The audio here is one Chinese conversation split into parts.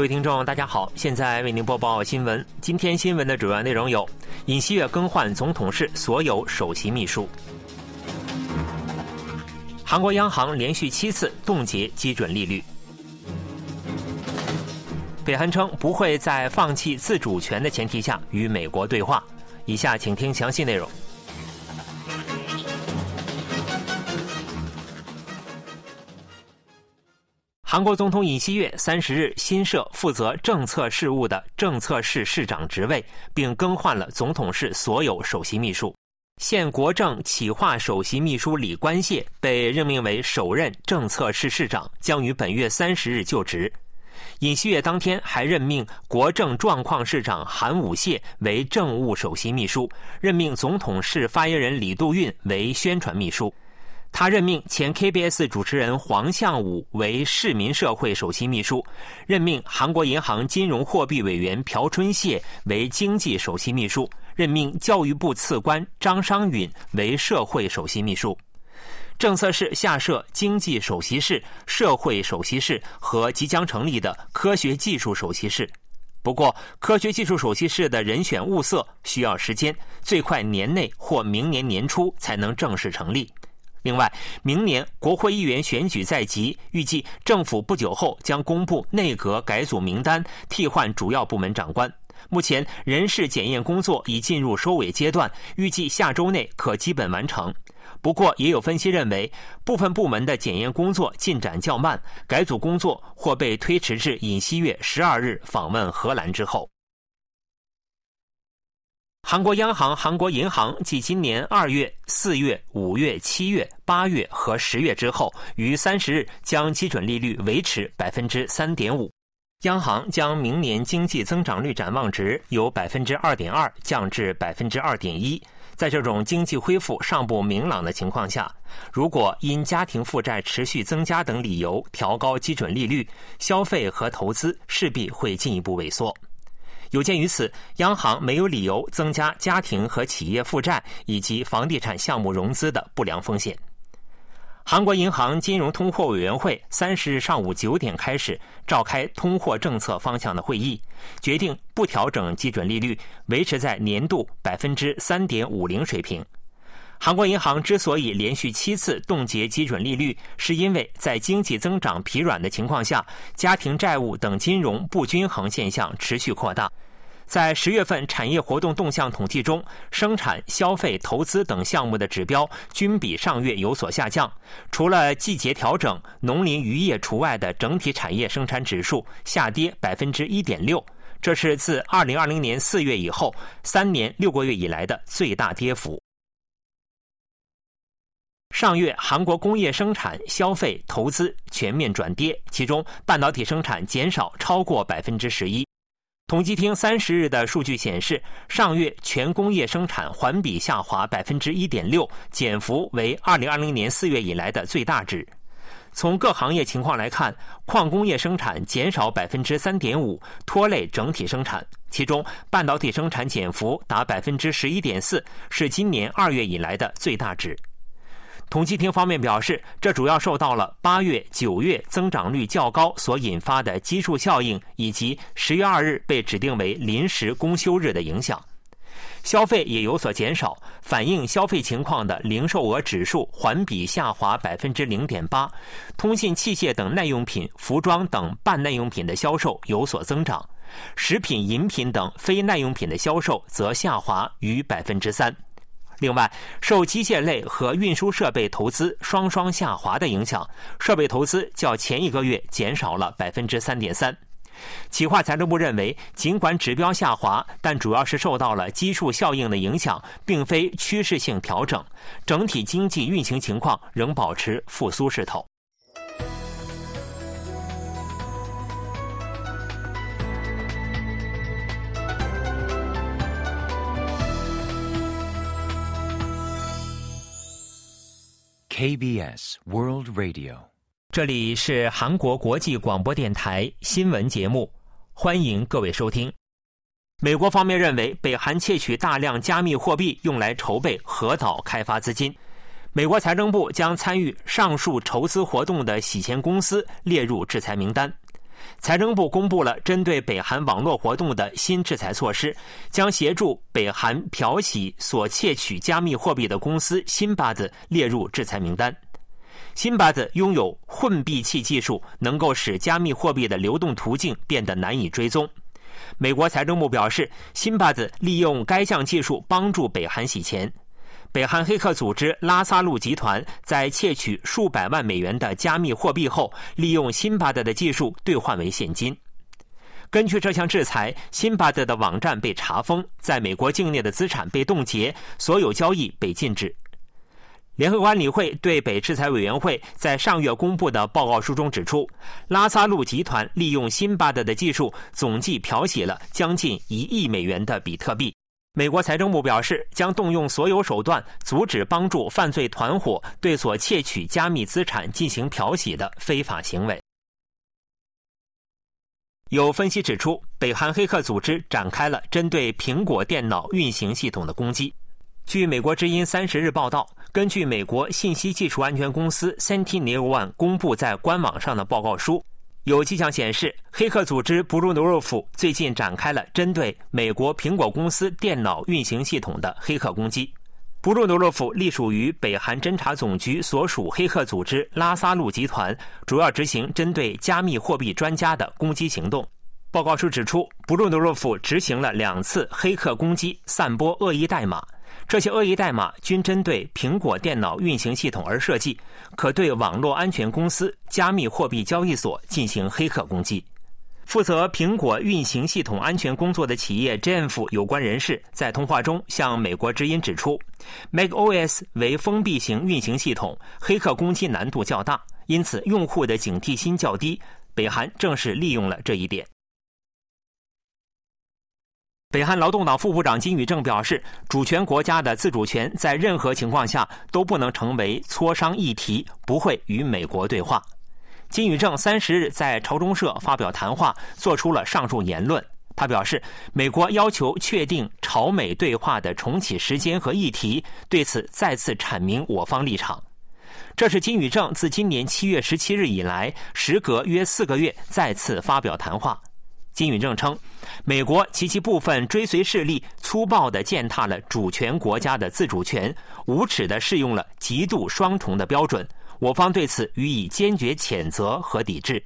各位听众，大家好，现在为您播报新闻。今天新闻的主要内容有：尹锡悦更换总统室所有首席秘书；韩国央行连续七次冻结基准利率；北韩称不会在放弃自主权的前提下与美国对话。以下请听详细内容。韩国总统尹锡悦三十日新设负责政策事务的政策室室长职位，并更换了总统室所有首席秘书。现国政企划首席秘书李官燮被任命为首任政策室室长，将于本月三十日就职。尹锡悦当天还任命国政状况室长韩武燮为政务首席秘书，任命总统室发言人李杜运为宣传秘书。他任命前 KBS 主持人黄向武为市民社会首席秘书，任命韩国银行金融货币委员朴春燮为经济首席秘书，任命教育部次官张商允为社会首席秘书。政策室下设经济首席室、社会首席室和即将成立的科学技术首席室。不过，科学技术首席室的人选物色需要时间，最快年内或明年年初才能正式成立。另外，明年国会议员选举在即，预计政府不久后将公布内阁改组名单，替换主要部门长官。目前人事检验工作已进入收尾阶段，预计下周内可基本完成。不过，也有分析认为，部分部门的检验工作进展较慢，改组工作或被推迟至尹锡悦十二日访问荷兰之后。韩国央行、韩国银行继今年二月、四月、五月、七月、八月和十月之后，于三十日将基准利率维持百分之三点五。央行将明年经济增长率展望值由百分之二点二降至百分之二点一。在这种经济恢复尚不明朗的情况下，如果因家庭负债持续增加等理由调高基准利率，消费和投资势必会进一步萎缩。有鉴于此，央行没有理由增加家庭和企业负债以及房地产项目融资的不良风险。韩国银行金融通货委员会三十日上午九点开始召开通货政策方向的会议，决定不调整基准利率，维持在年度百分之三点五零水平。韩国银行之所以连续七次冻结基准利率，是因为在经济增长疲软的情况下，家庭债务等金融不均衡现象持续扩大。在十月份产业活动动向统计中，生产、消费、投资等项目的指标均比上月有所下降。除了季节调整、农林渔业除外的整体产业生产指数下跌百分之一点六，这是自二零二零年四月以后三年六个月以来的最大跌幅。上月，韩国工业生产、消费、投资全面转跌，其中半导体生产减少超过百分之十一。统计厅三十日的数据显示，上月全工业生产环比下滑百分之一点六，减幅为二零二零年四月以来的最大值。从各行业情况来看，矿工业生产减少百分之三点五，拖累整体生产。其中，半导体生产减幅达百分之十一点四，是今年二月以来的最大值。统计厅方面表示，这主要受到了八月、九月增长率较高所引发的基数效应，以及十月二日被指定为临时公休日的影响。消费也有所减少，反映消费情况的零售额指数环比下滑百分之零点八。通信器械等耐用品、服装等半耐用品的销售有所增长，食品、饮品等非耐用品的销售则下滑逾百分之三。另外，受机械类和运输设备投资双双下滑的影响，设备投资较前一个月减少了百分之三点三。企划财政部认为，尽管指标下滑，但主要是受到了基数效应的影响，并非趋势性调整，整体经济运行情况仍保持复苏势头。KBS World Radio，这里是韩国国际广播电台新闻节目，欢迎各位收听。美国方面认为，北韩窃取大量加密货币用来筹备核岛开发资金，美国财政部将参与上述筹资活动的洗钱公司列入制裁名单。财政部公布了针对北韩网络活动的新制裁措施，将协助北韩漂洗所窃取加密货币的公司辛巴子列入制裁名单。辛巴子拥有混币器技术，能够使加密货币的流动途径变得难以追踪。美国财政部表示，辛巴子利用该项技术帮助北韩洗钱。北韩黑客组织拉萨路集团在窃取数百万美元的加密货币后，利用辛巴德的技术兑换为现金。根据这项制裁，辛巴德的网站被查封，在美国境内的资产被冻结，所有交易被禁止。联合管理会对北制裁委员会在上月公布的报告书中指出，拉萨路集团利用辛巴德的技术，总计漂洗了将近一亿美元的比特币。美国财政部表示，将动用所有手段阻止帮助犯罪团伙对所窃取加密资产进行漂洗的非法行为。有分析指出，北韩黑客组织展开了针对苹果电脑运行系统的攻击。据美国之音三十日报道，根据美国信息技术安全公司 SentinelOne 公布在官网上的报告书。有迹象显示，黑客组织布鲁诺若夫最近展开了针对美国苹果公司电脑运行系统的黑客攻击。布鲁诺若夫隶属于北韩侦察总局所属黑客组织拉萨路集团，主要执行针对加密货币专家的攻击行动。报告书指出，布鲁诺若夫执行了两次黑客攻击，散播恶意代码。这些恶意代码均针对苹果电脑运行系统而设计，可对网络安全公司、加密货币交易所进行黑客攻击。负责苹果运行系统安全工作的企业 Jamf 有关人士在通话中向美国之音指出，macOS 为封闭型运行系统，黑客攻击难度较大，因此用户的警惕心较低。北韩正是利用了这一点。北韩劳动党副部长金宇正表示，主权国家的自主权在任何情况下都不能成为磋商议题，不会与美国对话。金宇正三十日在朝中社发表谈话，做出了上述言论。他表示，美国要求确定朝美对话的重启时间和议题，对此再次阐明我方立场。这是金宇正自今年七月十七日以来，时隔约四个月再次发表谈话。金宇正称，美国及其部分追随势力粗暴地践踏了主权国家的自主权，无耻地适用了极度双重的标准。我方对此予以坚决谴责和抵制。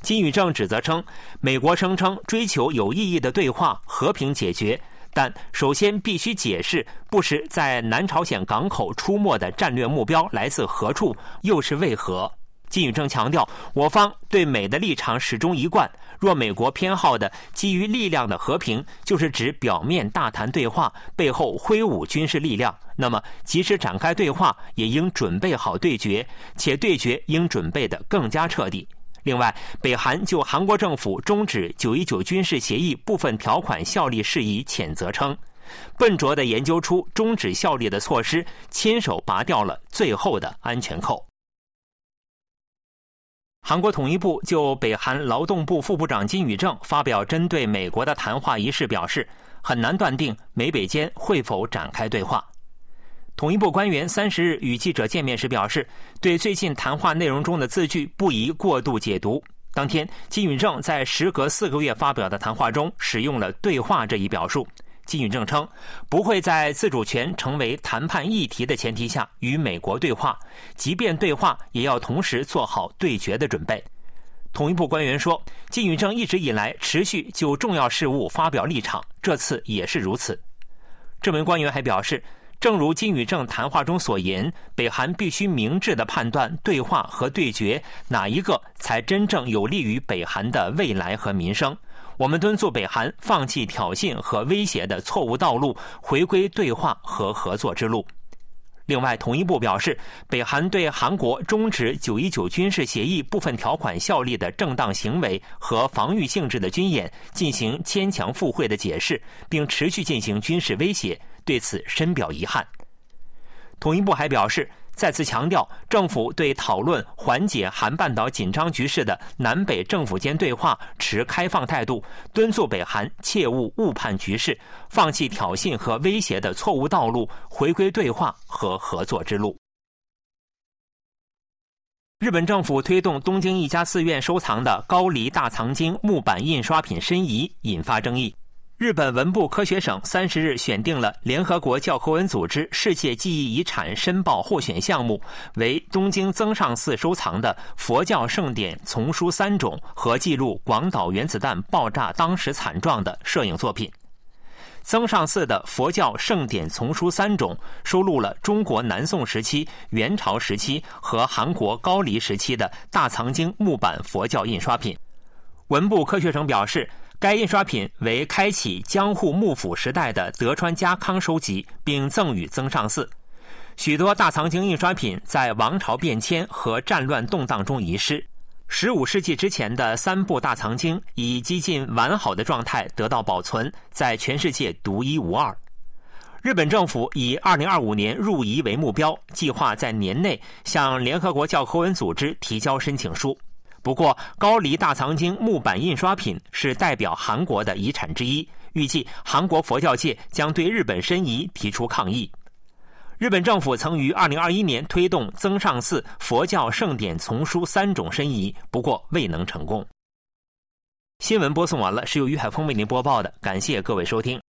金宇正指责称，美国声称追求有意义的对话、和平解决，但首先必须解释不时在南朝鲜港口出没的战略目标来自何处，又是为何。金宇正强调，我方对美的立场始终一贯。若美国偏好的基于力量的和平，就是指表面大谈对话，背后挥舞军事力量，那么即使展开对话，也应准备好对决，且对决应准备的更加彻底。另外，北韩就韩国政府终止九一九军事协议部分条款效力事宜谴责称，笨拙地研究出终止效力的措施，亲手拔掉了最后的安全扣。韩国统一部就北韩劳动部副部长金宇正发表针对美国的谈话一事表示，很难断定美北间会否展开对话。统一部官员三十日与记者见面时表示，对最近谈话内容中的字句不宜过度解读。当天，金宇正在时隔四个月发表的谈话中使用了“对话”这一表述。金宇正称，不会在自主权成为谈判议题的前提下与美国对话，即便对话，也要同时做好对决的准备。统一部官员说，金宇正一直以来持续就重要事务发表立场，这次也是如此。这名官员还表示，正如金宇正谈话中所言，北韩必须明智地判断对话和对决哪一个才真正有利于北韩的未来和民生。我们敦促北韩放弃挑衅和威胁的错误道路，回归对话和合作之路。另外，统一部表示，北韩对韩国终止九一九军事协议部分条款效力的正当行为和防御性质的军演进行牵强附会的解释，并持续进行军事威胁，对此深表遗憾。统一部还表示。再次强调，政府对讨论缓解韩半岛紧张局势的南北政府间对话持开放态度，敦促北韩切勿误判局势，放弃挑衅和威胁的错误道路，回归对话和合作之路。日本政府推动东京一家寺院收藏的高黎大藏经木版印刷品申遗，引发争议。日本文部科学省三十日选定了联合国教科文组织世界记忆遗产申报候选项目，为东京增上寺收藏的佛教圣典丛书三种和记录广岛原子弹爆炸当时惨状的摄影作品。增上寺的佛教圣典丛书三种收录了中国南宋时期、元朝时期和韩国高丽时期的大藏经木版佛教印刷品。文部科学省表示。该印刷品为开启江户幕府时代的德川家康收集，并赠予增上寺。许多大藏经印刷品在王朝变迁和战乱动荡中遗失。十五世纪之前的三部大藏经以几近完好的状态得到保存，在全世界独一无二。日本政府以二零二五年入遗为目标，计划在年内向联合国教科文组织提交申请书。不过，高黎大藏经木版印刷品是代表韩国的遗产之一，预计韩国佛教界将对日本申遗提出抗议。日本政府曾于2021年推动增上寺佛教圣典丛书三种申遗，不过未能成功。新闻播送完了，是由于海峰为您播报的，感谢各位收听。